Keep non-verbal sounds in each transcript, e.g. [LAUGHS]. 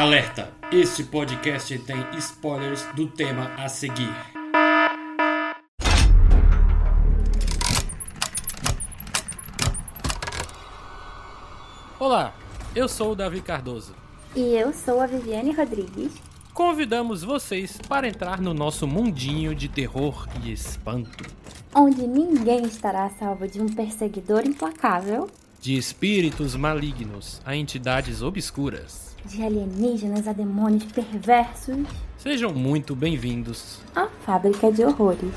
Alerta! Este podcast tem spoilers do tema a seguir. Olá, eu sou o Davi Cardoso. E eu sou a Viviane Rodrigues. Convidamos vocês para entrar no nosso mundinho de terror e espanto. Onde ninguém estará a salvo de um perseguidor implacável. De espíritos malignos a entidades obscuras. De alienígenas a demônios perversos. Sejam muito bem-vindos à Fábrica de Horrores.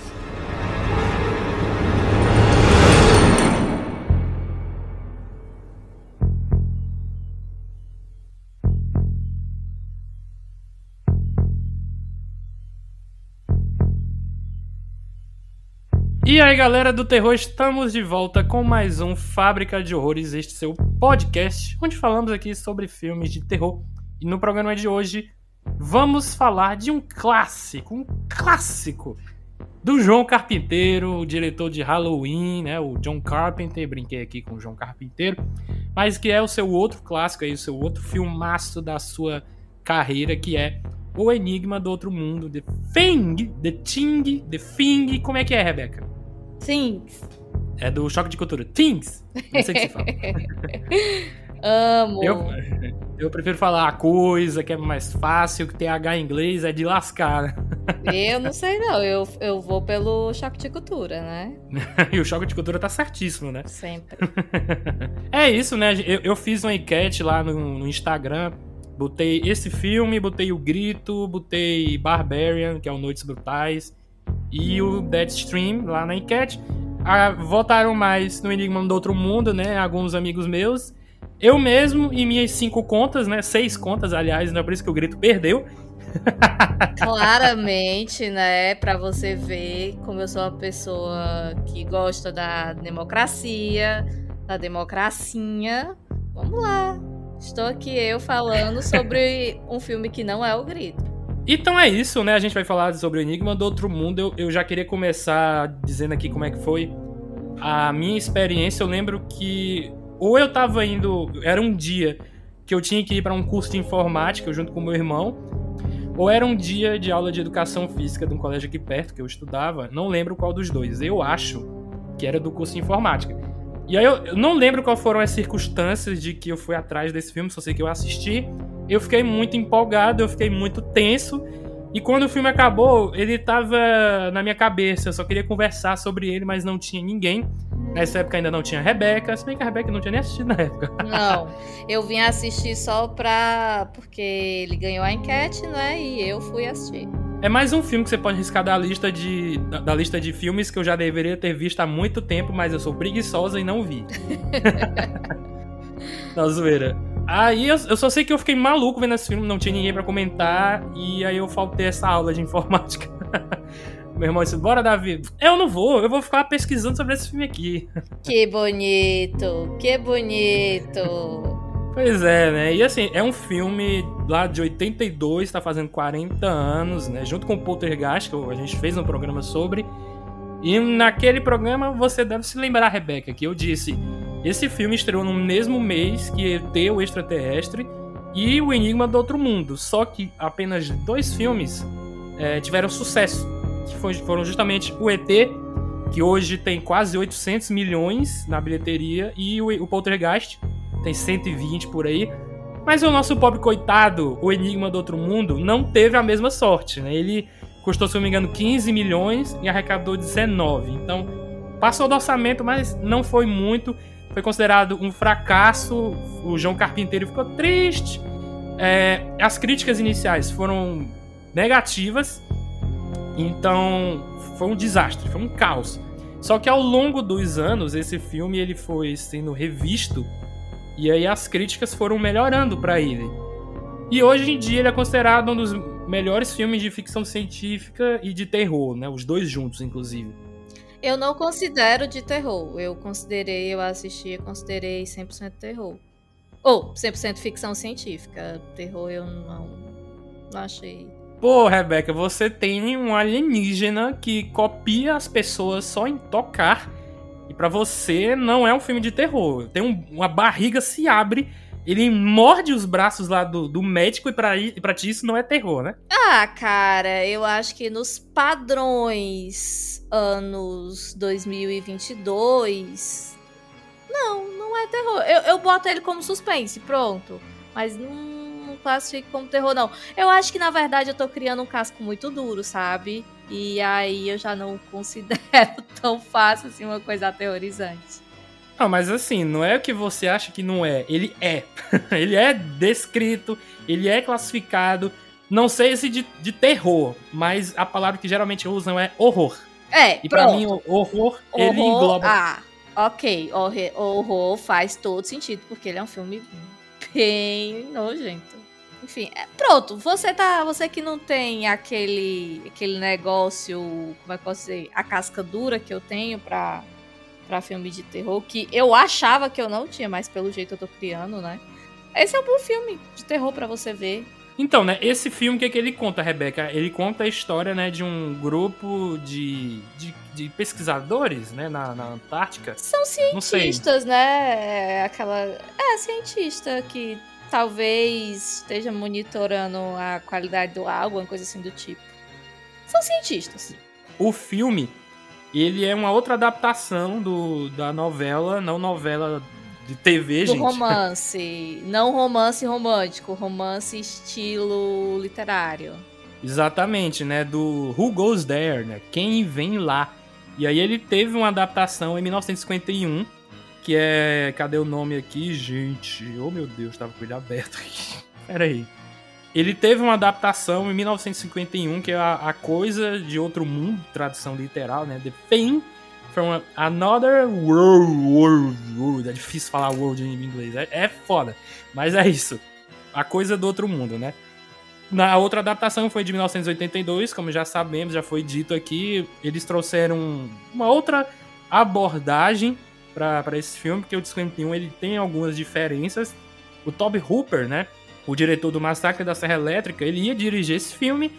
E aí, galera do terror, estamos de volta com mais um Fábrica de Horrores, este seu podcast, onde falamos aqui sobre filmes de terror. E no programa de hoje, vamos falar de um clássico, um clássico do João Carpinteiro, o diretor de Halloween, né, o John Carpenter, brinquei aqui com o João Carpinteiro, mas que é o seu outro clássico aí, o seu outro filmaço da sua carreira, que é O Enigma do Outro Mundo, The Thing, The Thing, The Thing, como é que é, Rebeca? Things. É do Choque de Cultura. Things. Não sei o que se fala. [LAUGHS] Amo. Eu, eu prefiro falar a coisa, que é mais fácil, que tem H em inglês, é de lascar. Eu não sei não, eu, eu vou pelo choque de cultura, né? [LAUGHS] e o choque de cultura tá certíssimo, né? Sempre. [LAUGHS] é isso, né? Eu, eu fiz uma enquete lá no, no Instagram Botei esse filme, botei o Grito, botei Barbarian, que é o Noites Brutais, e o Deadstream lá na enquete. Ah, votaram mais no Enigma do Outro Mundo, né? Alguns amigos meus. Eu mesmo e minhas cinco contas, né? Seis contas, aliás, não é por isso que o Grito perdeu. [LAUGHS] Claramente, né? Pra você ver como eu sou uma pessoa que gosta da democracia, da democracinha. Vamos lá. Estou aqui eu falando sobre um filme que não é o Grito. Então é isso, né? A gente vai falar sobre o Enigma do Outro Mundo. Eu, eu já queria começar dizendo aqui como é que foi a minha experiência. Eu lembro que ou eu tava indo, era um dia que eu tinha que ir para um curso de informática junto com meu irmão, ou era um dia de aula de educação física de um colégio aqui perto que eu estudava. Não lembro qual dos dois. Eu acho que era do curso de informática. E aí eu, eu não lembro quais foram as circunstâncias de que eu fui atrás desse filme, só sei que eu assisti. Eu fiquei muito empolgado, eu fiquei muito tenso. E quando o filme acabou, ele tava na minha cabeça. Eu só queria conversar sobre ele, mas não tinha ninguém. Nessa época ainda não tinha a Rebeca. Se bem que a Rebeca não tinha nem assistido na época. [LAUGHS] Não, eu vim assistir só pra. Porque ele ganhou a enquete, né? E eu fui assistir. É mais um filme que você pode riscar da lista de, da, da lista de filmes que eu já deveria ter visto há muito tempo, mas eu sou preguiçosa e não vi. Na [LAUGHS] zoeira. Aí eu, eu, só sei que eu fiquei maluco vendo esse filme, não tinha ninguém para comentar, e aí eu faltei essa aula de [LAUGHS] informática. Meu irmão disse: Bora, Davi. Eu não vou, eu vou ficar pesquisando sobre esse filme aqui. [LAUGHS] Que bonito, que bonito. Pois é, né? E assim, é um filme lá de 82, tá fazendo 40 anos, né? Junto com o Poltergeist, que a gente fez um programa sobre. E naquele programa você deve se lembrar, Rebeca, que eu disse esse filme estreou no mesmo mês que ET, o Extraterrestre, e O Enigma do Outro Mundo. Só que apenas dois filmes é, tiveram sucesso, que foram justamente o ET, que hoje tem quase 800 milhões na bilheteria, e o, o Poltergeist, tem 120 por aí. Mas o nosso pobre coitado, O Enigma do Outro Mundo, não teve a mesma sorte. Né? Ele custou, se eu não me engano, 15 milhões e arrecadou 19. Então, passou do orçamento, mas não foi muito foi considerado um fracasso. O João Carpinteiro ficou triste. É, as críticas iniciais foram negativas, então foi um desastre, foi um caos. Só que ao longo dos anos esse filme ele foi sendo revisto e aí as críticas foram melhorando para ele. E hoje em dia ele é considerado um dos melhores filmes de ficção científica e de terror, né? Os dois juntos, inclusive. Eu não considero de terror. Eu considerei, eu assisti, considerei 100% terror. Ou 100% ficção científica. Terror eu não, não achei. Pô, Rebeca, você tem um alienígena que copia as pessoas só em tocar. E para você não é um filme de terror. Tem um, uma barriga se abre ele morde os braços lá do, do médico e pra, e pra ti isso não é terror, né? Ah, cara, eu acho que nos padrões anos 2022. Não, não é terror. Eu, eu boto ele como suspense, pronto. Mas não, não classifico como terror, não. Eu acho que na verdade eu tô criando um casco muito duro, sabe? E aí eu já não considero [LAUGHS] tão fácil assim uma coisa aterrorizante. Não, mas assim, não é o que você acha que não é. Ele é. [LAUGHS] ele é descrito, ele é classificado. Não sei se de, de terror, mas a palavra que geralmente usam é horror. É, E pra mim, o horror, ele Horror- engloba. Ah, ok. Horror, horror faz todo sentido, porque ele é um filme bem nojento. Enfim, é, pronto. Você tá. Você que não tem aquele, aquele negócio. Como é que eu posso dizer? A casca dura que eu tenho pra, pra filme de terror, que eu achava que eu não tinha, mas pelo jeito eu tô criando, né? Esse é um bom filme de terror pra você ver. Então, né, esse filme, o que, que ele conta, Rebeca? Ele conta a história, né, de um grupo de, de, de pesquisadores, né, na, na Antártica. São cientistas, né? É Aquela. É, cientista que talvez esteja monitorando a qualidade do ar, alguma coisa assim do tipo. São cientistas. O filme, ele é uma outra adaptação do, da novela, não novela de TV, do gente. romance. Não romance romântico, romance estilo literário. Exatamente, né? Do Who Goes There, né? Quem vem lá. E aí ele teve uma adaptação em 1951, que é. Cadê o nome aqui, gente? Oh meu Deus, tava com ele aberto aqui. [LAUGHS] Pera aí. Ele teve uma adaptação em 1951, que é a, a Coisa de Outro Mundo, tradução literal, né? The Thing from Another World, world, world. É difícil falar world em inglês, é, é foda. Mas é isso. A Coisa do Outro Mundo, né? Na outra adaptação foi de 1982, como já sabemos, já foi dito aqui. Eles trouxeram uma outra abordagem para esse filme, porque o de 51 ele tem algumas diferenças. O Toby Hooper, né, o diretor do Massacre da Serra Elétrica, ele ia dirigir esse filme,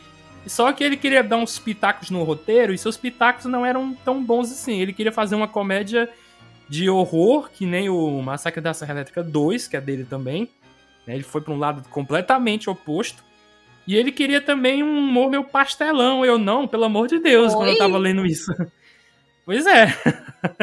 só que ele queria dar uns pitacos no roteiro e seus pitacos não eram tão bons assim. Ele queria fazer uma comédia de horror, que nem o Massacre da Serra Elétrica 2, que é dele também. né, Ele foi para um lado completamente oposto. E ele queria também um humor meu pastelão. Eu não, pelo amor de Deus, quando eu Oi? tava lendo isso. [LAUGHS] Pois é.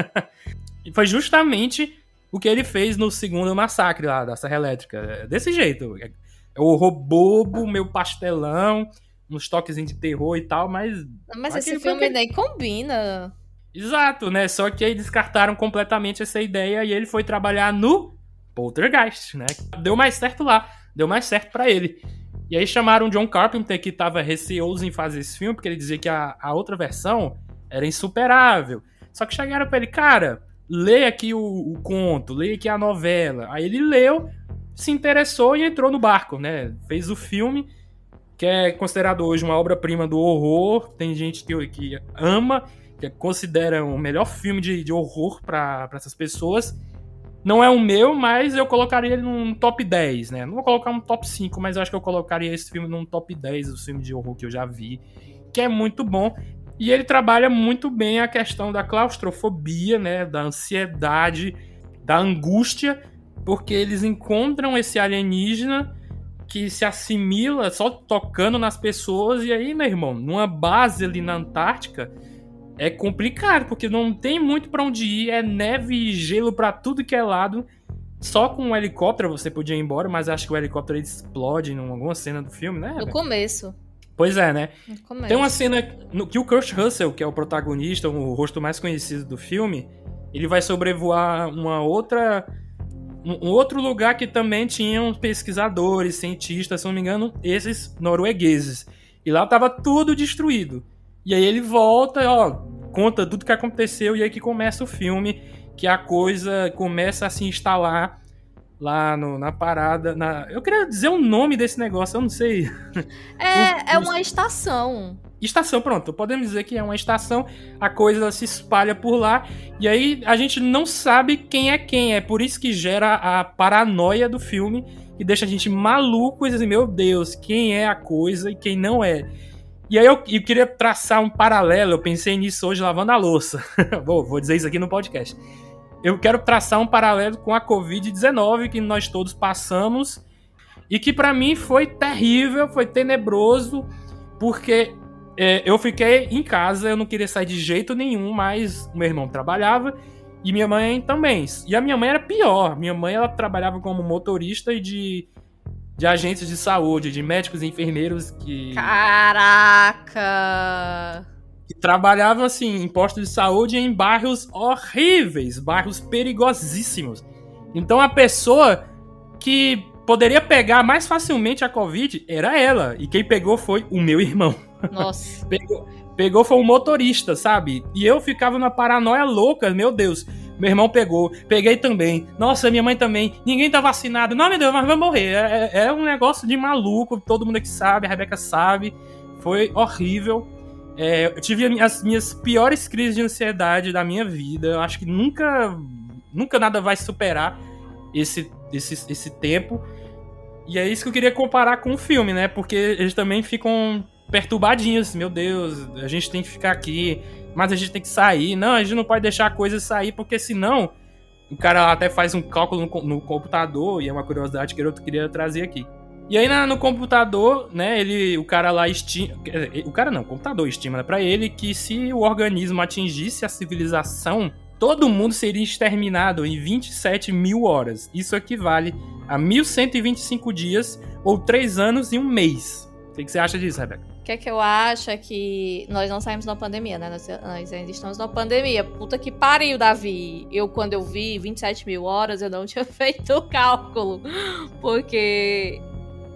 [LAUGHS] e foi justamente o que ele fez no segundo massacre lá da Serra Elétrica. É desse jeito. É o horror bobo, meu pastelão, uns toquezinhos de terror e tal, mas. Mas esse filme nem combina. Exato, né? Só que aí descartaram completamente essa ideia e ele foi trabalhar no Poltergeist, né? Deu mais certo lá, deu mais certo pra ele. E aí chamaram o John Carpenter, que tava receoso em fazer esse filme, porque ele dizia que a, a outra versão era insuperável. Só que chegaram pra ele, cara, lê aqui o, o conto, lê aqui a novela. Aí ele leu, se interessou e entrou no barco, né? Fez o filme, que é considerado hoje uma obra-prima do horror. Tem gente que, que ama, que considera o melhor filme de, de horror pra essas pessoas. Não é o meu, mas eu colocaria ele num top 10, né? Não vou colocar um top 5, mas eu acho que eu colocaria esse filme num top 10 dos filmes de horror que eu já vi, que é muito bom. E ele trabalha muito bem a questão da claustrofobia, né? Da ansiedade, da angústia, porque eles encontram esse alienígena que se assimila só tocando nas pessoas. E aí, meu irmão, numa base ali na Antártica, é complicado, porque não tem muito pra onde ir, é neve e gelo pra tudo que é lado. Só com um helicóptero você podia ir embora, mas acho que o helicóptero explode em alguma cena do filme, né? No começo. Pois é, né? Começo. Tem uma cena no, que o Kurt Russell, que é o protagonista, o rosto mais conhecido do filme, ele vai sobrevoar uma outra. Um, um outro lugar que também tinham pesquisadores, cientistas, se não me engano, esses noruegueses. E lá tava tudo destruído. E aí ele volta, ó, conta tudo que aconteceu, e aí que começa o filme, que a coisa começa a se instalar lá no- na parada. Na... Eu queria dizer o nome desse negócio, eu não sei. É, [LAUGHS] é o- uma estação. Estação, pronto. Podemos dizer que é uma estação, a coisa se espalha por lá, e aí a gente não sabe quem é quem. É por isso que gera a paranoia do filme, que deixa a gente maluco e dizer, meu Deus, quem é a coisa e quem não é. E aí eu, eu queria traçar um paralelo, eu pensei nisso hoje lavando a louça. [LAUGHS] vou, vou dizer isso aqui no podcast. Eu quero traçar um paralelo com a Covid-19 que nós todos passamos e que para mim foi terrível, foi tenebroso, porque é, eu fiquei em casa, eu não queria sair de jeito nenhum, mas meu irmão trabalhava e minha mãe também. E a minha mãe era pior. Minha mãe ela trabalhava como motorista de, de agentes de saúde, de médicos e enfermeiros que. Caraca! Que trabalhavam assim em postos de saúde em bairros horríveis, bairros perigosíssimos. Então a pessoa que poderia pegar mais facilmente a Covid era ela. E quem pegou foi o meu irmão. Nossa. [LAUGHS] pegou, pegou foi um motorista, sabe? E eu ficava numa paranoia louca, meu Deus. Meu irmão pegou, peguei também. Nossa, minha mãe também. Ninguém tá vacinado. Não, meu Deus, mas vai morrer. É, é, é um negócio de maluco. Todo mundo aqui sabe, a Rebeca sabe. Foi horrível. É, eu tive as minhas piores crises de ansiedade da minha vida. Eu acho que nunca, nunca nada vai superar esse, esse, esse tempo. E é isso que eu queria comparar com o filme, né? Porque eles também ficam perturbadinhos. Meu Deus, a gente tem que ficar aqui, mas a gente tem que sair. Não, a gente não pode deixar a coisa sair, porque senão o cara até faz um cálculo no, no computador, e é uma curiosidade que eu queria trazer aqui. E aí na, no computador, né, ele, o cara lá estima, o cara não, o computador estima né, para ele que se o organismo atingisse a civilização, todo mundo seria exterminado em 27 mil horas. Isso equivale a 1125 dias ou 3 anos e um mês. O que, que você acha disso, Rebeca? O que, é que eu acho é que nós não saímos da pandemia, né? Nós, nós, ainda estamos na pandemia. Puta que pariu, Davi. Eu, quando eu vi 27 mil horas, eu não [LAUGHS] tinha feito o cálculo. Porque,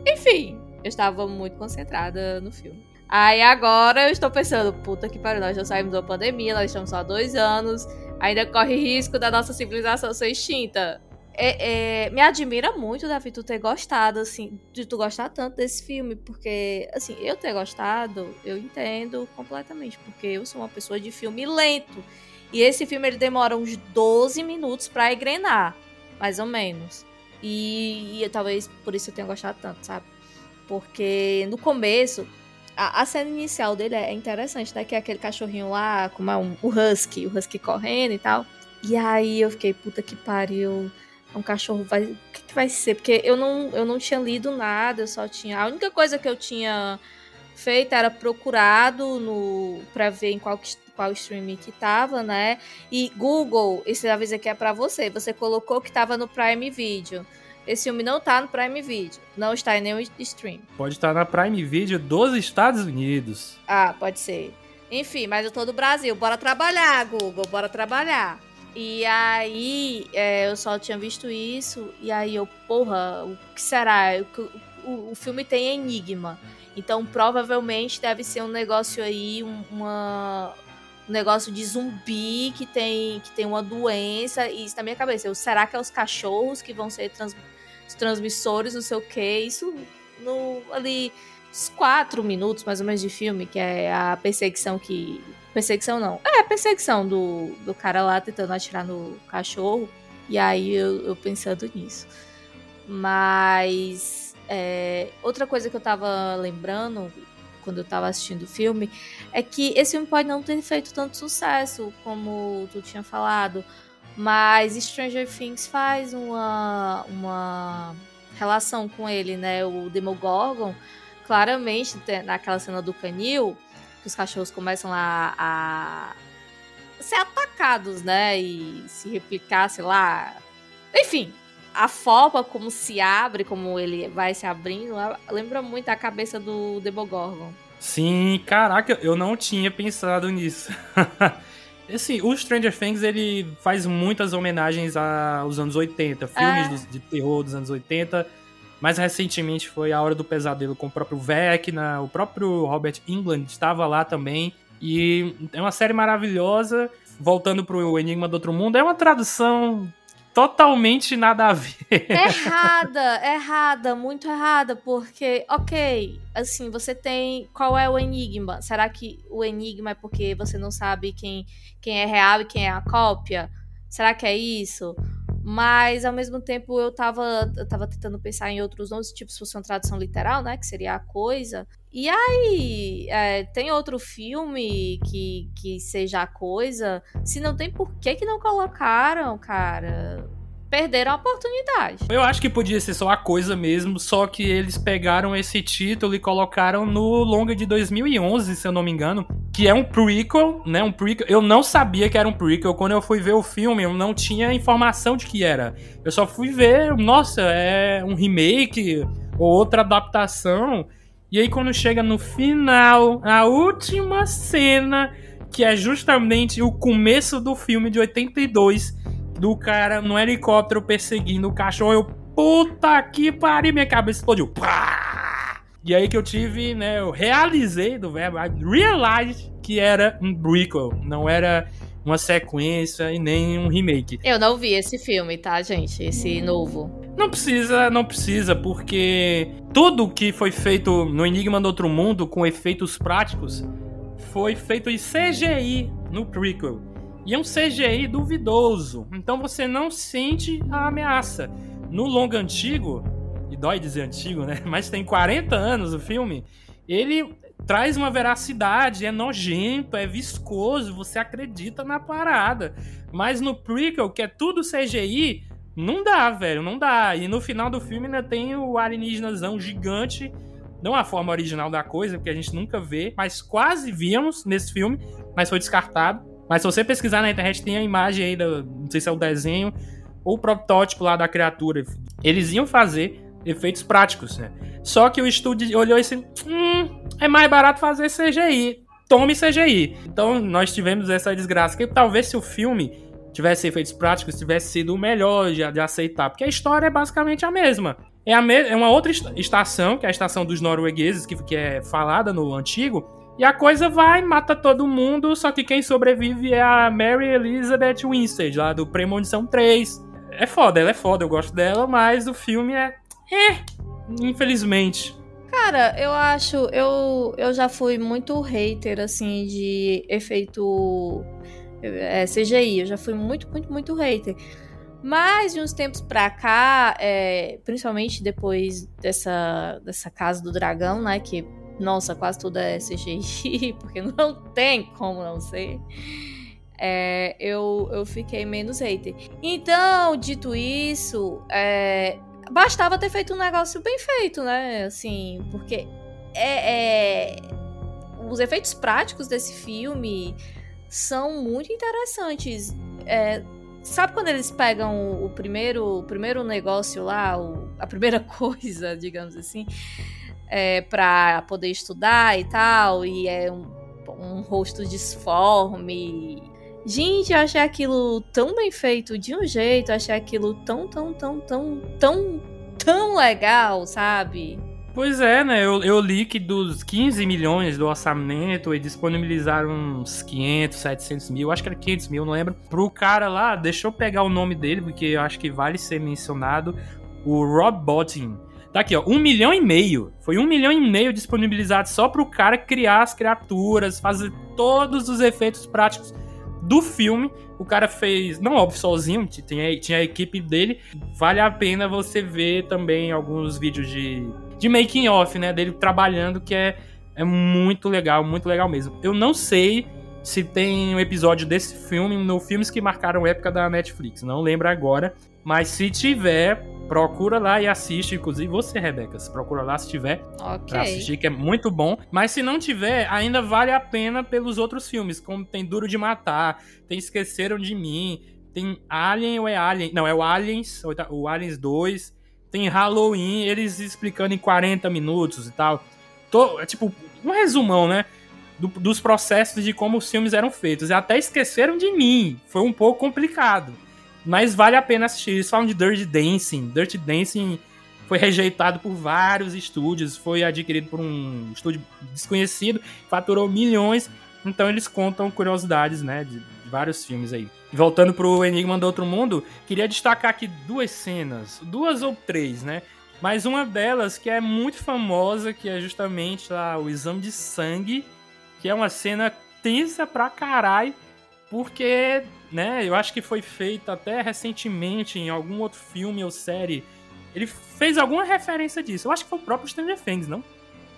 enfim, eu estava muito concentrada no filme. Aí agora eu estou pensando, puta que pariu, nós já saímos da pandemia, nós estamos só há dois anos, ainda corre risco da nossa civilização ser extinta. É, é, me admira muito, Davi, tu ter gostado, assim, de tu gostar tanto desse filme, porque, assim, eu ter gostado, eu entendo completamente, porque eu sou uma pessoa de filme lento. E esse filme, ele demora uns 12 minutos para engrenar, mais ou menos. E, e, talvez por isso eu tenha gostado tanto, sabe? Porque no começo, a, a, cena inicial dele é interessante, né? Que é aquele cachorrinho lá, como é um, o Husky, o Husky correndo e tal. E aí eu fiquei, puta que pariu um cachorro vai. O que, que, vai ser? Porque eu não, eu não tinha lido nada, eu só tinha. A única coisa que eu tinha feito era procurado no para ver em qual, qual streaming que tava, né? E Google, esse aviso aqui é para você. Você colocou que tava no Prime Video. Esse filme não tá no Prime Video. Não está em nenhum stream. Pode estar na Prime Video dos Estados Unidos. Ah, pode ser. Enfim, mas eu tô do Brasil. Bora trabalhar, Google. Bora trabalhar. E aí, é, eu só tinha visto isso, e aí eu, porra, o que será? O, o, o filme tem enigma. Então, provavelmente deve ser um negócio aí, uma, um negócio de zumbi que tem, que tem uma doença. E isso na minha cabeça. Eu, será que é os cachorros que vão ser trans, os transmissores, não sei o quê? Isso no, ali, uns quatro minutos mais ou menos de filme, que é a perseguição que Perseguição não. É, perseguição do, do cara lá tentando atirar no cachorro. E aí eu, eu pensando nisso. Mas. É, outra coisa que eu tava lembrando quando eu tava assistindo o filme é que esse filme pode não ter feito tanto sucesso como tu tinha falado. Mas Stranger Things faz uma, uma relação com ele, né? O Demogorgon, claramente, naquela cena do canil, que os cachorros começam a, a ser atacados, né? E se replicar, sei lá. Enfim, a forma como se abre, como ele vai se abrindo, lembra muito a cabeça do Demogorgon. Sim, caraca, eu não tinha pensado nisso. [LAUGHS] Assim, o Stranger Things ele faz muitas homenagens aos anos 80, filmes é. de terror dos anos 80 mais recentemente foi A Hora do Pesadelo com o próprio Vecna, o próprio Robert England estava lá também. E é uma série maravilhosa. Voltando pro Enigma do Outro Mundo, é uma tradução totalmente nada a ver. Errada, errada, muito errada, porque, ok, assim, você tem. Qual é o enigma? Será que o enigma é porque você não sabe quem, quem é real e quem é a cópia? Será que é isso? Mas, ao mesmo tempo, eu tava, eu tava tentando pensar em outros nomes, tipo, se fosse uma tradução literal, né? Que seria a coisa. E aí, é, tem outro filme que, que seja a coisa? Se não tem, por que que não colocaram, cara? Perderam a oportunidade. Eu acho que podia ser só a coisa mesmo, só que eles pegaram esse título e colocaram no longa de 2011, se eu não me engano, que é um prequel, né? Um prequel. Eu não sabia que era um prequel. Quando eu fui ver o filme, eu não tinha informação de que era. Eu só fui ver, nossa, é um remake ou outra adaptação. E aí quando chega no final, a última cena, que é justamente o começo do filme de 82, do cara no helicóptero perseguindo o cachorro. Eu, puta que pariu, minha cabeça explodiu. Pá! E aí que eu tive, né? Eu realizei do verbo, I realized que era um prequel, não era uma sequência e nem um remake. Eu não vi esse filme, tá, gente? Esse novo. Não precisa, não precisa, porque tudo que foi feito no Enigma do Outro Mundo com efeitos práticos foi feito em CGI no prequel. E é um CGI duvidoso. Então você não sente a ameaça. No longo antigo, e dói dizer antigo, né? [LAUGHS] Mas tem 40 anos o filme. Ele traz uma veracidade, é nojento, é viscoso, você acredita na parada. Mas no prequel, que é tudo CGI, não dá, velho, não dá. E no final do filme ainda tem o alienígenazão gigante, não a forma original da coisa, porque a gente nunca vê, mas quase víamos nesse filme, mas foi descartado. Mas se você pesquisar na internet, tem a imagem aí, do, não sei se é o desenho ou o protótipo lá da criatura. Eles iam fazer efeitos práticos, né? Só que o estúdio olhou e disse: hum, é mais barato fazer CGI. Tome CGI. Então nós tivemos essa desgraça. Que talvez se o filme tivesse efeitos práticos, tivesse sido o melhor de, de aceitar. Porque a história é basicamente a mesma. É, a me é uma outra estação, que é a estação dos noruegueses, que, que é falada no antigo e a coisa vai, mata todo mundo, só que quem sobrevive é a Mary Elizabeth Winstead, lá do Premonição 3. É foda, ela é foda, eu gosto dela, mas o filme é. É, infelizmente. Cara, eu acho. Eu, eu já fui muito hater, assim, de efeito é, CGI. Eu já fui muito, muito, muito hater. Mas de uns tempos pra cá, é, principalmente depois dessa, dessa Casa do Dragão, né? Que nossa, quase tudo é CGI, [LAUGHS] porque não tem como não ser. É, eu, eu fiquei menos hater. Então, dito isso, é, bastava ter feito um negócio bem feito, né? Assim, porque é, é, os efeitos práticos desse filme são muito interessantes. É, sabe quando eles pegam o primeiro, o primeiro negócio lá, o, a primeira [LAUGHS] coisa, digamos assim, é, para poder estudar e tal, e é um, um rosto disforme. Gente, eu achei aquilo tão bem feito de um jeito, achei aquilo tão, tão, tão, tão, tão, tão legal, sabe? Pois é, né? Eu, eu li que dos 15 milhões do orçamento, eles disponibilizaram uns 500, 700 mil, acho que era 500 mil, não lembro. Pro cara lá, deixa eu pegar o nome dele, porque eu acho que vale ser mencionado, o Rob Bottin. Tá aqui, ó, um milhão e meio. Foi um milhão e meio disponibilizado só pro cara criar as criaturas, fazer todos os efeitos práticos do filme. O cara fez, não óbvio, sozinho, tinha, tinha a equipe dele. Vale a pena você ver também alguns vídeos de, de making off, né, dele trabalhando, que é, é muito legal, muito legal mesmo. Eu não sei se tem um episódio desse filme no Filmes que Marcaram Época da Netflix, não lembro agora. Mas se tiver, Procura lá e assiste, inclusive você, Rebeca. Procura lá se tiver okay. pra assistir, que é muito bom. Mas se não tiver, ainda vale a pena pelos outros filmes, como tem Duro de Matar, tem Esqueceram de Mim, tem Alien ou é Alien? Não, é o Aliens, o Aliens 2, tem Halloween, eles explicando em 40 minutos e tal. Tô, é tipo, um resumão, né? Do, dos processos de como os filmes eram feitos. E até esqueceram de mim. Foi um pouco complicado. Mas vale a pena assistir. Eles falam de Dirty Dancing. Dirty Dancing foi rejeitado por vários estúdios, foi adquirido por um estúdio desconhecido, faturou milhões. Então eles contam curiosidades, né, de vários filmes aí. Voltando pro Enigma do Outro Mundo, queria destacar aqui duas cenas, duas ou três, né? Mas uma delas que é muito famosa, que é justamente lá o exame de sangue, que é uma cena tensa pra caralho, porque né? Eu acho que foi feito até recentemente em algum outro filme ou série. Ele fez alguma referência disso. Eu acho que foi o próprio Stranger Things, não?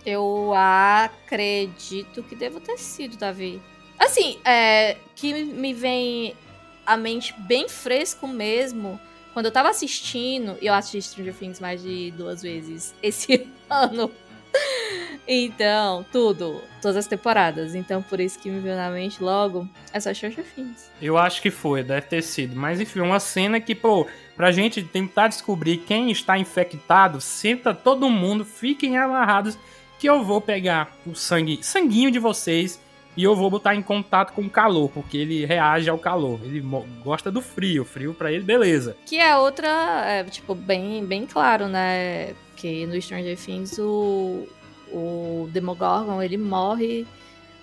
Eu acredito que deva ter sido, Davi. Assim, é, que me vem à mente bem fresco mesmo. Quando eu tava assistindo, e eu assisti Stranger Things mais de duas vezes esse [LAUGHS] ano. Então, tudo, todas as temporadas. Então, por isso que me veio na mente logo essa Stranger Things. Eu acho que foi, deve ter sido. Mas enfim, uma cena que, pô, pra gente tentar descobrir quem está infectado, senta todo mundo, fiquem amarrados, que eu vou pegar o sangue, sanguinho de vocês e eu vou botar em contato com o calor, porque ele reage ao calor. Ele gosta do frio, frio para ele, beleza. Que é outra, é, tipo, bem, bem claro, né? Que no Stranger Things o, o Demogorgon, ele morre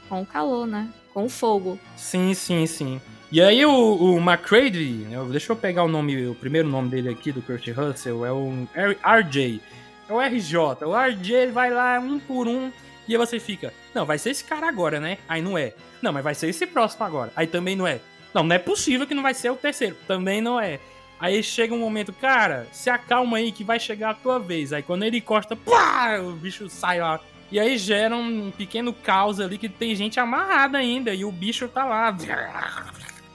com calor, né? Com fogo. Sim, sim, sim. E aí o, o McCready, né, deixa eu pegar o nome, o primeiro nome dele aqui, do Kurt Russell, é o RJ. É o RJ. O RJ vai lá um por um e aí você fica, não, vai ser esse cara agora, né? Aí não é. Não, mas vai ser esse próximo agora. Aí também não é. Não, não é possível que não vai ser o terceiro. Também não é. Aí chega um momento, cara, se acalma aí que vai chegar a tua vez. Aí quando ele encosta, pá, o bicho sai lá. E aí gera um pequeno caos ali que tem gente amarrada ainda e o bicho tá lá.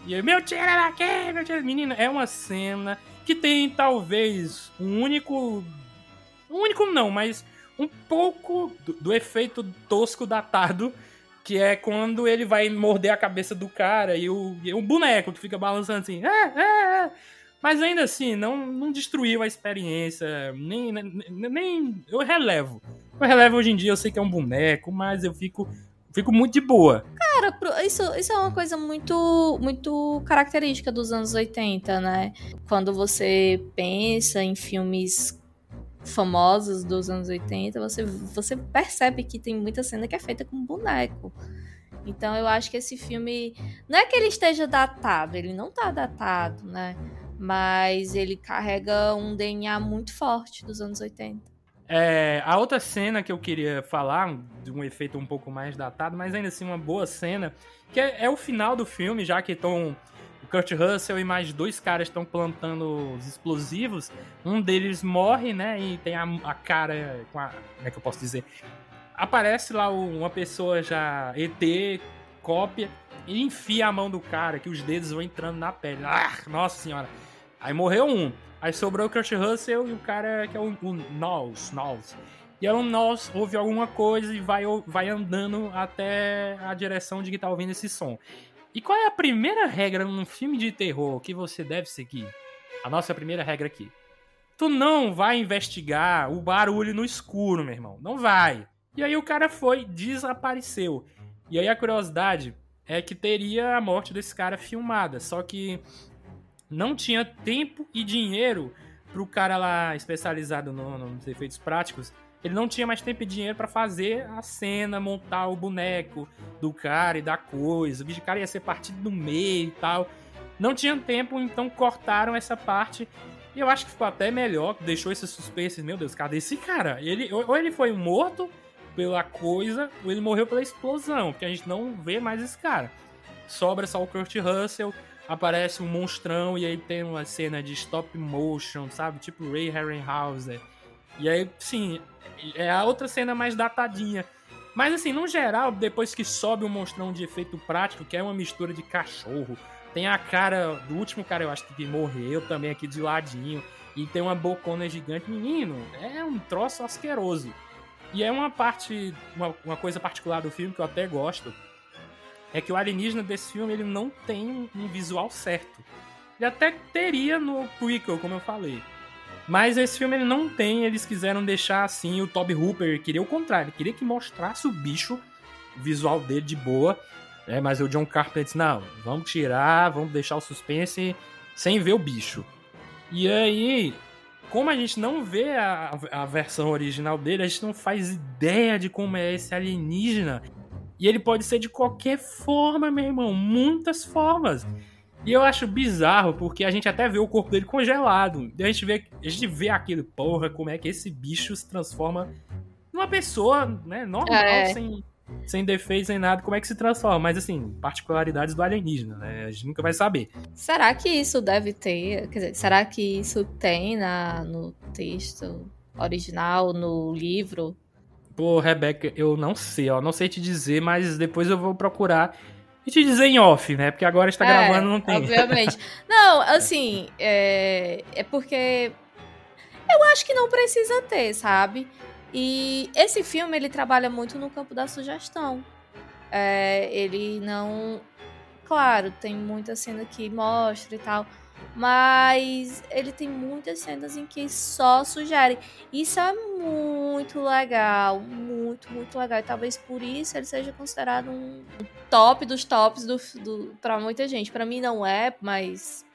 E aí, meu tiro daqui, meu tiro. Menina, é uma cena que tem talvez um único. Um único não, mas um pouco do, do, efeito tosco datado, que é quando ele vai morder a cabeça do cara e o, e o boneco que fica balançando assim. É, é, é. Mas ainda assim, não, não destruiu a experiência, nem, nem, nem. Eu relevo. Eu relevo hoje em dia, eu sei que é um boneco, mas eu fico fico muito de boa. Cara, isso, isso é uma coisa muito, muito característica dos anos 80, né? Quando você pensa em filmes famosos dos anos 80, você, você percebe que tem muita cena que é feita com boneco. Então eu acho que esse filme. Não é que ele esteja datado, ele não tá datado, né? Mas ele carrega um DNA muito forte dos anos 80. É, a outra cena que eu queria falar, de um efeito um pouco mais datado, mas ainda assim uma boa cena, que é, é o final do filme, já que estão Kurt Russell e mais dois caras estão plantando os explosivos. Um deles morre, né? E tem a, a cara. Com a, como é que eu posso dizer? Aparece lá uma pessoa já ET, cópia, e enfia a mão do cara, que os dedos vão entrando na pele. Ah, nossa senhora. Aí morreu um. Aí sobrou o Kurt Russell e o cara que é o, o Knowles. E aí o Knowles ouve alguma coisa e vai, vai andando até a direção de que tá ouvindo esse som. E qual é a primeira regra num filme de terror que você deve seguir? A nossa primeira regra aqui. Tu não vai investigar o barulho no escuro, meu irmão. Não vai. E aí o cara foi, desapareceu. E aí a curiosidade é que teria a morte desse cara filmada. Só que não tinha tempo e dinheiro pro cara lá especializado no, nos efeitos práticos ele não tinha mais tempo e dinheiro para fazer a cena, montar o boneco do cara e da coisa. O bicho cara ia ser partido no meio e tal. Não tinha tempo, então cortaram essa parte. E eu acho que ficou até melhor, deixou esse suspense. Meu Deus, cadê esse cara? Ele, ou ele foi morto pela coisa, ou ele morreu pela explosão, porque a gente não vê mais esse cara. Sobra só o Kurt Russell, aparece um monstrão, e aí tem uma cena de stop motion, sabe? Tipo Ray Harryhauser. E aí, sim, é a outra cena mais datadinha. Mas assim, no geral, depois que sobe o monstrão de efeito prático, que é uma mistura de cachorro, tem a cara do último cara, eu acho que morreu também aqui de ladinho, e tem uma bocona gigante. Menino, é um troço asqueroso. E é uma parte, uma, uma coisa particular do filme que eu até gosto, é que o alienígena desse filme ele não tem um visual certo. Ele até teria no prequel, como eu falei. Mas esse filme ele não tem, eles quiseram deixar assim, o Toby Hooper queria o contrário, queria que mostrasse o bicho, o visual dele de boa, né? Mas o John Carpenter disse, não, vamos tirar, vamos deixar o suspense sem ver o bicho. E aí, como a gente não vê a, a versão original dele, a gente não faz ideia de como é esse alienígena. E ele pode ser de qualquer forma, meu irmão, muitas formas. E eu acho bizarro, porque a gente até vê o corpo dele congelado. E a gente vê, a gente vê aquilo, porra, como é que esse bicho se transforma numa pessoa, né, normal, é. sem, sem defeitos, sem nada, como é que se transforma? Mas assim, particularidades do alienígena, né? A gente nunca vai saber. Será que isso deve ter? Quer dizer, será que isso tem na, no texto original, no livro? Pô, Rebeca, eu não sei, ó. Não sei te dizer, mas depois eu vou procurar e te dizer em off, né? Porque agora está É, gravando, não tem. Obviamente. [LAUGHS] Não, assim, é, é porque eu acho que não precisa ter, sabe? E esse filme, ele trabalha muito no campo da sugestão. É, ele não... Claro, tem muita cena que mostra e tal, mas ele tem muitas cenas em que só sugere. Isso é muito legal, muito, muito legal. E talvez por isso ele seja considerado um top dos tops do, do, para muita gente. Para mim não é, mas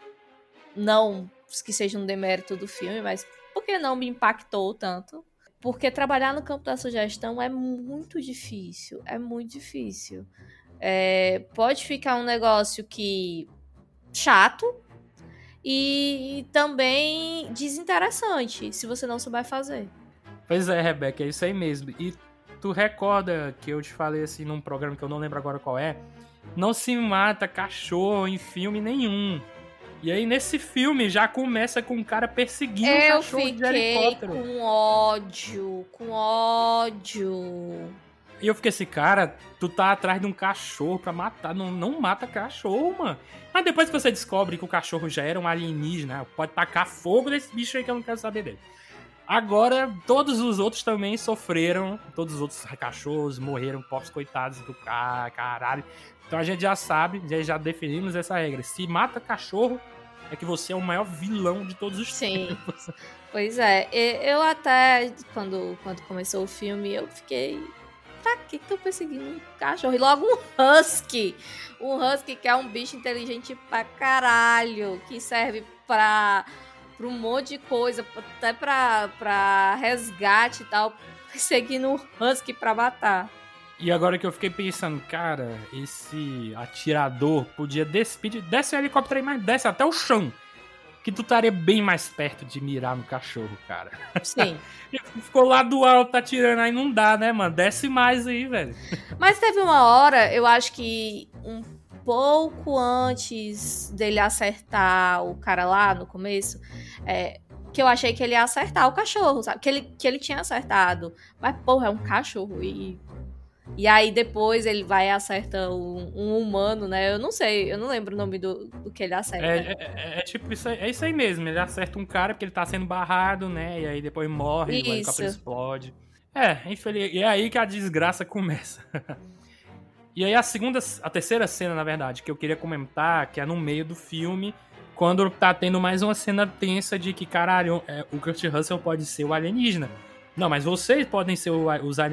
não que seja um demérito do filme, mas porque não me impactou tanto. Porque trabalhar no campo da sugestão é muito difícil, é muito difícil. É, pode ficar um negócio que chato e, e também desinteressante se você não souber fazer. Pois é, Rebeca, é isso aí mesmo. E tu recorda que eu te falei assim num programa que eu não lembro agora qual é? Não se mata cachorro em filme nenhum. E aí nesse filme já começa com um cara perseguindo um Eu cachorro de fiquei helicóptero. com ódio, com ódio. E eu fiquei assim, cara, tu tá atrás de um cachorro pra matar. Não, não mata cachorro, mano. Mas depois que você descobre que o cachorro já era um alienígena, pode tacar fogo nesse bicho aí que eu não quero saber dele. Agora, todos os outros também sofreram. Todos os outros cachorros morreram, pobres coitados do ca- caralho. Então a gente já sabe, já, já definimos essa regra. Se mata cachorro, é que você é o maior vilão de todos os Sim. tempos. [LAUGHS] Pois é, eu até, quando, quando começou o filme, eu fiquei. Pra que que tô perseguindo um cachorro? E logo um husky. Um husky que é um bicho inteligente pra caralho, que serve pra, pra um monte de coisa, até pra, pra resgate e tal. [LAUGHS] Perseguindo um husky pra matar. E agora que eu fiquei pensando, cara, esse atirador podia descer, desce o helicóptero aí, mas desce até o chão. Que tu estaria bem mais perto de mirar no cachorro, cara. Sim. [LAUGHS] Ficou lá do alto atirando, aí não dá, né, mano? Desce mais aí, velho. Mas teve uma hora, eu acho que um pouco antes dele acertar o cara lá no começo, é, que eu achei que ele ia acertar o cachorro, sabe? Que ele, que ele tinha acertado. Mas, porra, é um cachorro. E, e aí depois ele vai e acerta um, um humano, né? Eu não sei, eu não lembro o nome do, do que ele acerta. É, é- é- é tipo isso aí, é isso aí mesmo. Ele acerta um cara porque ele tá sendo barrado, né? E aí depois morre, Isso. o helicóptero explode. É, infeliz... e é aí que a desgraça [LAUGHS] começa. E aí a segunda, a terceira cena, na verdade, que eu queria comentar, que é no meio do filme, quando tá tendo mais uma cena tensa de que, caralho, é, o Kurt Russell pode ser o alienígena. Não, mas vocês podem ser o,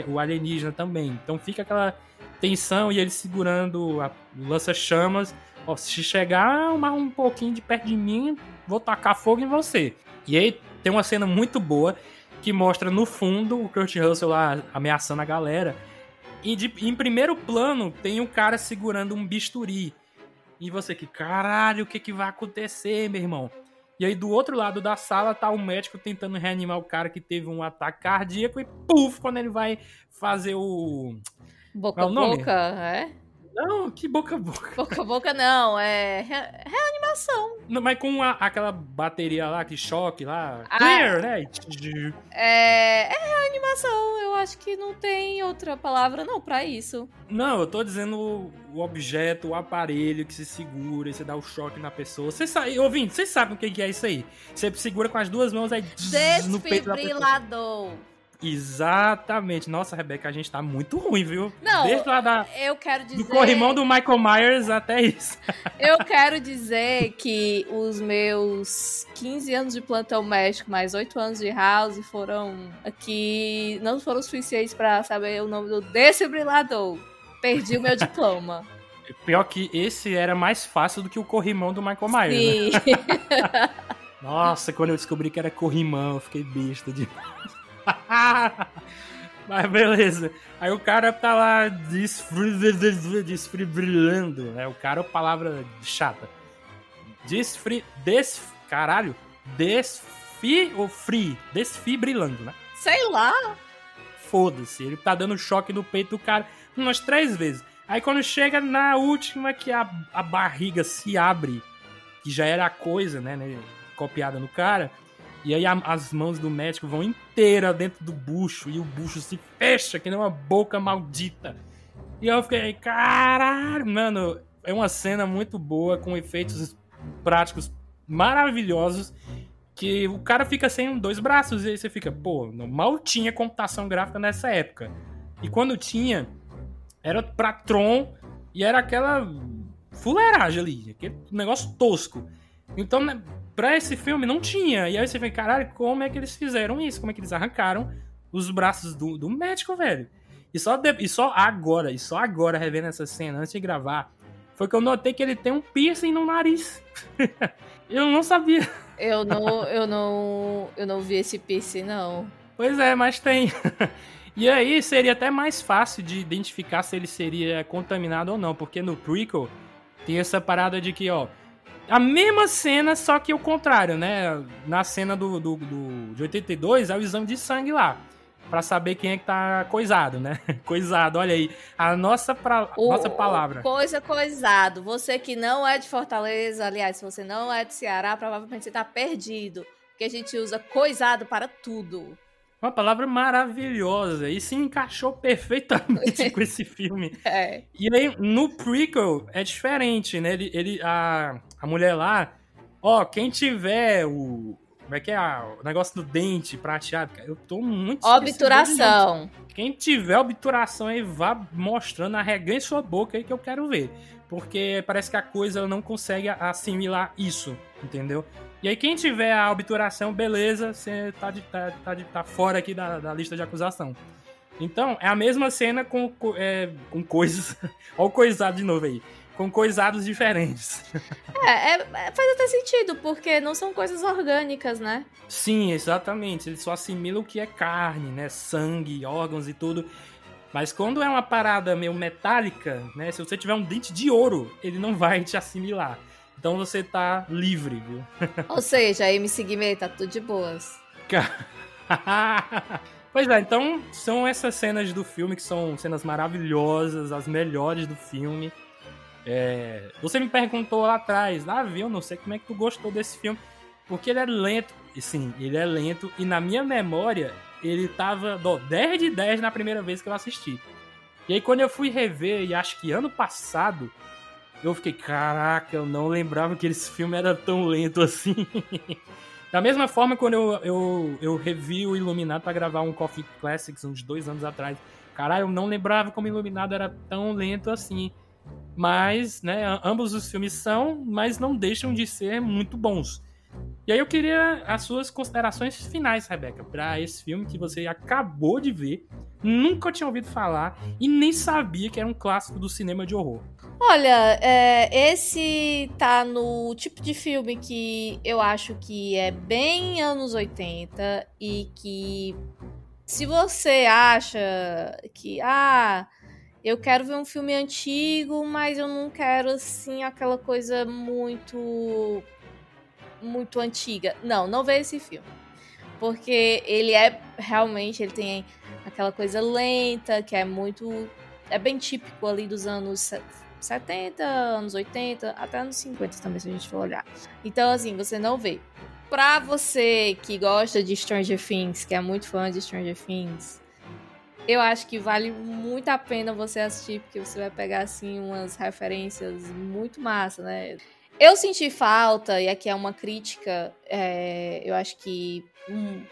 o alienígena também. Então fica aquela tensão e ele segurando a lança-chamas. Ó, se chegar um pouquinho de perto de mim, vou tacar fogo em você. E aí tem uma cena muito boa que mostra no fundo o Kurt Russell lá ameaçando a galera. E de- em primeiro plano tem um cara segurando um bisturi. E você que, caralho, o que, que vai acontecer, meu irmão? E aí do outro lado da sala tá o médico tentando reanimar o cara que teve um ataque cardíaco e puf, quando ele vai fazer o. Boca é a boca, é? Não, que boca a boca. Boca a boca não, é re- reanimação. Não, mas com a- aquela bateria lá, que choque lá. Ah. Clear, né? É, é reanimação, eu acho que não tem outra palavra não pra isso. Não, eu tô dizendo o- o objeto, o aparelho que se segura e você dá o choque na pessoa. Vocês sabem, ouvindo, vocês sabem o que é isso aí. Você segura com as duas mãos aí zzz, no peito da pessoa. Exatamente. Nossa, Rebeca, a gente tá muito ruim, viu? Não, Desde lá da, Eu quero dizer. do corrimão do Michael Myers até isso. [LAUGHS] Eu quero dizer que os meus 15 anos de plantão médico, mais 8 anos de house, foram aqui. Não foram suficientes pra saber o nome do desfibrilador. Perdi o meu [LAUGHS] diploma. Pior que esse era mais fácil do que o corrimão do Michael Myers, né? Sim. [LAUGHS] Nossa, quando eu descobri que era corrimão, eu fiquei besta demais. [LAUGHS] Mas beleza. Aí o cara tá lá desfibrilando, né? O cara é palavra chata. Desfri... Des... Caralho. Desfi ou free? Desfibrilando, né? Sei lá. foda-se. Ele tá dando choque no peito do cara umas três vezes. Aí quando chega na última que a, a barriga se abre, que já era a coisa, né, né copiada no cara, e aí a, as mãos do médico vão inteira dentro do bucho e o bucho se fecha que nem uma boca maldita. E eu fiquei, caralho, mano, é uma cena muito boa com efeitos práticos maravilhosos que o cara fica sem dois braços e aí você fica, pô, mal tinha computação gráfica nessa época. E quando tinha, era pra Tron e era aquela fuleiragem ali, aquele negócio tosco. Então, né, pra esse filme não tinha. E aí você fica, caralho, como é que eles fizeram isso? Como é que eles arrancaram os braços do, do médico, velho? E só, de, e só agora, e só agora, revendo essa cena, antes de gravar, foi que eu notei que ele tem um piercing no nariz. [LAUGHS] eu não sabia. Eu não, eu não, eu não vi esse piercing, não. Pois é, mas tem. [LAUGHS] e aí seria até mais fácil de identificar se ele seria contaminado ou não, porque no prequel tem essa parada de que, ó, a mesma cena, só que o contrário, né? Na cena do, do, do de 82 é o exame de sangue lá para saber quem é que tá coisado, né? [LAUGHS] Coisado, olha aí. A nossa, pra, o, nossa palavra. Coisa coisado. Você que não é de Fortaleza, aliás, se você não é de Ceará, provavelmente você tá perdido. Porque a gente usa coisado para tudo. Uma palavra maravilhosa. E se encaixou perfeitamente [LAUGHS] com esse filme. É. E aí, no prequel, é diferente, né? Ele, ele a, a mulher lá, ó, quem tiver o, como é que é a, o negócio do dente prateado? Eu tô muito Obturação. Quem tiver obturação aí, vá mostrando, arreganhe sua boca aí que eu quero ver. Porque parece que a coisa não consegue assimilar isso, entendeu? E aí, quem tiver a obturação, beleza, você tá, de, tá, tá, de, tá fora aqui da, da lista de acusação. Então, é a mesma cena com, é, com coisas. [LAUGHS] Olha o coisado de novo aí com coisados diferentes. É, é, faz até sentido, porque não são coisas orgânicas, né? Sim, exatamente. Eles só assimilam o que é carne, né? Sangue, órgãos e tudo. Mas quando é uma parada meio metálica, né? Se você tiver um dente de ouro, ele não vai te assimilar. Então você tá livre, viu? Ou seja, MC Guimê tá tudo de boas. [LAUGHS] pois é, então são essas cenas do filme que são cenas maravilhosas, as melhores do filme. É, você me perguntou lá atrás, ah, viu, não sei como é que tu gostou desse filme, porque ele é lento, sim, ele é lento, e na minha memória, ele tava do 10 de 10 na primeira vez que eu assisti. E aí quando eu fui rever, e acho que ano passado, eu fiquei, caraca, eu não lembrava que esse filme era tão lento assim. [LAUGHS] da mesma forma, quando eu, eu, eu revi o Iluminado para gravar um Coffee Classics uns dois anos atrás, caralho, eu não lembrava como o Iluminado era tão lento assim. Mas, né, ambos os filmes são, mas não deixam de ser muito bons. E aí eu queria as suas considerações finais, Rebeca, para esse filme que você acabou de ver, nunca tinha ouvido falar e nem sabia que era um clássico do cinema de horror. Olha, é, esse tá no tipo de filme que eu acho que é bem anos 80 e que se você acha que ah, eu quero ver um filme antigo, mas eu não quero assim aquela coisa muito muito antiga. Não, não veja esse filme. Porque ele é realmente, ele tem aquela coisa lenta, que é muito é bem típico ali dos anos 70, anos 80, até anos 50 também, se a gente for olhar. Então, assim, você não vê. Pra você que gosta de Stranger Things, que é muito fã de Stranger Things, eu acho que vale muito a pena você assistir, porque você vai pegar, assim, umas referências muito massa, né? Eu senti falta, e aqui é uma crítica, é, eu acho que hum,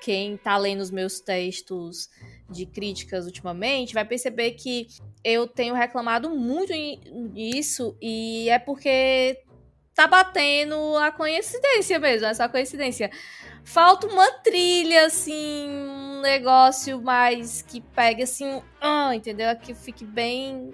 quem tá lendo os meus textos de críticas ultimamente vai perceber que eu tenho reclamado muito nisso, e é porque tá batendo a coincidência mesmo, essa coincidência. Falta uma trilha, assim, um negócio mais que pegue assim, ah, entendeu? Que fique bem.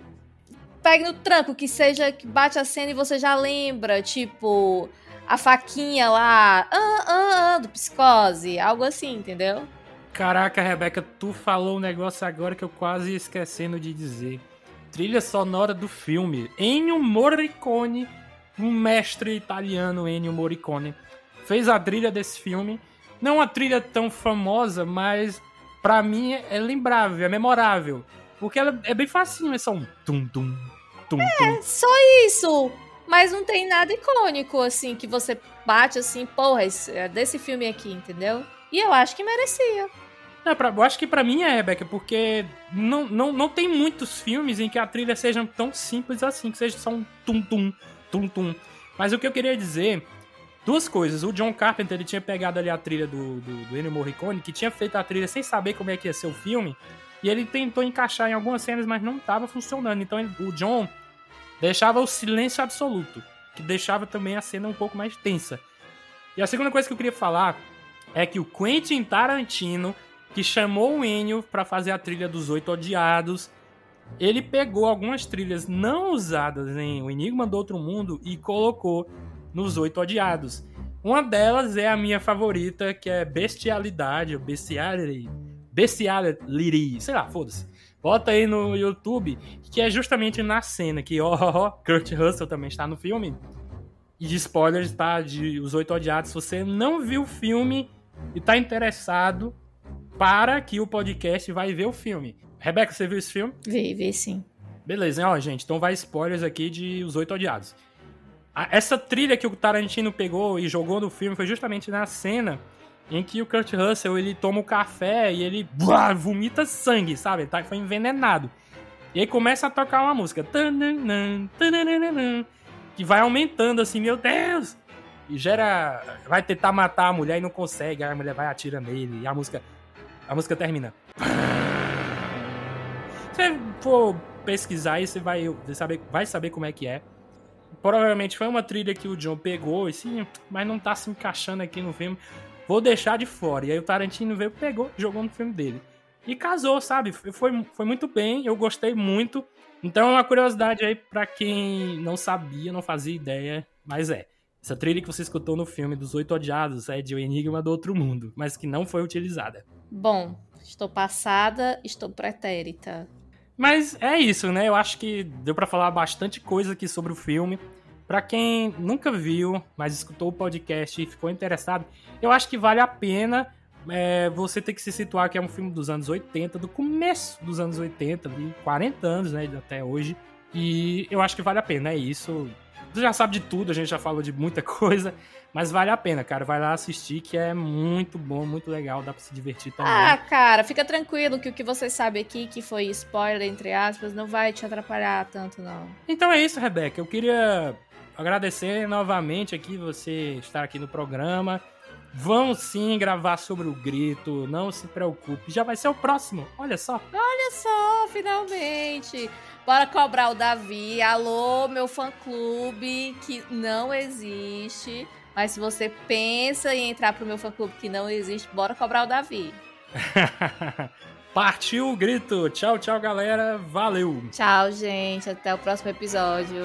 Pegue no tranco, que seja que bate a cena e você já lembra, tipo, a faquinha lá, ah, ah, ah, do psicose, algo assim, entendeu? Caraca, Rebeca, tu falou um negócio agora que eu quase esquecendo de dizer. Trilha sonora do filme. Ennio Morricone, um mestre italiano, Ennio Morricone fez a trilha desse filme. Não uma trilha tão famosa, mas pra mim é lembrável, é memorável. Porque ela é bem facinho, é só um tum tum tum É, só isso. Mas não tem nada icônico, assim, que você bate assim, porra, é desse filme aqui, entendeu? E eu acho que merecia. É, pra- eu acho que pra mim é, Rebeca, porque não, não, não tem muitos filmes em que a trilha seja tão simples assim, que seja só um tum-tum, tum-tum. Mas o que eu queria dizer, duas coisas. O John Carpenter, ele tinha pegado ali a trilha do, do, do Ennio Morricone, que tinha feito a trilha sem saber como é que ia ser o filme, e ele tentou encaixar em algumas cenas, mas não estava funcionando. Então ele- o John deixava o silêncio absoluto, que deixava também a cena um pouco mais tensa. E a segunda coisa que eu queria falar é que o Quentin Tarantino, que chamou o Ennio pra fazer a trilha dos Oito Odiados, ele pegou algumas trilhas não usadas em O Enigma do Outro Mundo e colocou nos Oito Odiados. Uma delas é a minha favorita, que é Bestialidade, ou Bestiality, Bestiality, sei lá, foda-se. Bota aí no YouTube, que é justamente na cena que, ó, ó, Kurt Russell também está no filme. E de spoilers, tá? De Os Oito Odiados. Se você não viu o filme e tá interessado, para aqui o podcast vai ver o filme. Rebeca, você viu esse filme? Vi, vi sim. Beleza, hein, ó, gente. Então vai spoilers aqui de Os Oito Odiados. Essa trilha que o Tarantino pegou e jogou no filme foi justamente na cena em que o Kurt Russell ele toma o café e ele buá, vomita sangue, sabe? Tá, foi envenenado. E aí começa a tocar uma música. Que vai aumentando assim, meu Deus! E gera. Vai tentar matar a mulher e não consegue. Aí a mulher vai e atira nele. E a música. A música termina. Se você for pesquisar aí, você vai saber, vai saber como é que é. Provavelmente foi uma trilha que o John pegou, e sim, mas não tá se encaixando aqui no filme. Vou deixar de fora. E aí o Tarantino veio, pegou, jogou no filme dele. E casou, sabe? Foi, foi muito bem, eu gostei muito. Então é uma curiosidade aí pra quem não sabia, não fazia ideia, mas é. Essa trilha que você escutou no filme dos Oito Odiados é de O Enigma do Outro Mundo, mas que não foi utilizada. Bom, estou passada, estou pretérita. Mas é isso, né? Eu acho que deu pra falar bastante coisa aqui sobre o filme. Pra quem nunca viu, mas escutou o podcast e ficou interessado, eu acho que vale a pena é, você ter que se situar que é um filme dos anos 80, do começo dos anos 80, de 40 anos, né, até hoje. E eu acho que vale a pena, é isso. Você já sabe de tudo, a gente já falou de muita [LAUGHS] coisa, mas vale a pena, cara. Vai lá assistir, que é muito bom, muito legal, dá pra se divertir também. Ah, cara, fica tranquilo que o que você sabe aqui, que foi spoiler, entre aspas, não vai te atrapalhar tanto, não. Então é isso, Rebeca. Eu queria agradecer novamente aqui você estar aqui no programa. Vamos sim gravar sobre o grito, não se preocupe. Já vai ser o próximo, olha só. Olha só, finalmente! Bora cobrar o Davi. Alô, meu fã-clube, que não existe. Mas se você pensa em entrar pro meu fã-clube que não existe, bora cobrar o Davi. [LAUGHS] Partiu o grito. Tchau, tchau, galera. Valeu. Tchau, gente. Até o próximo episódio.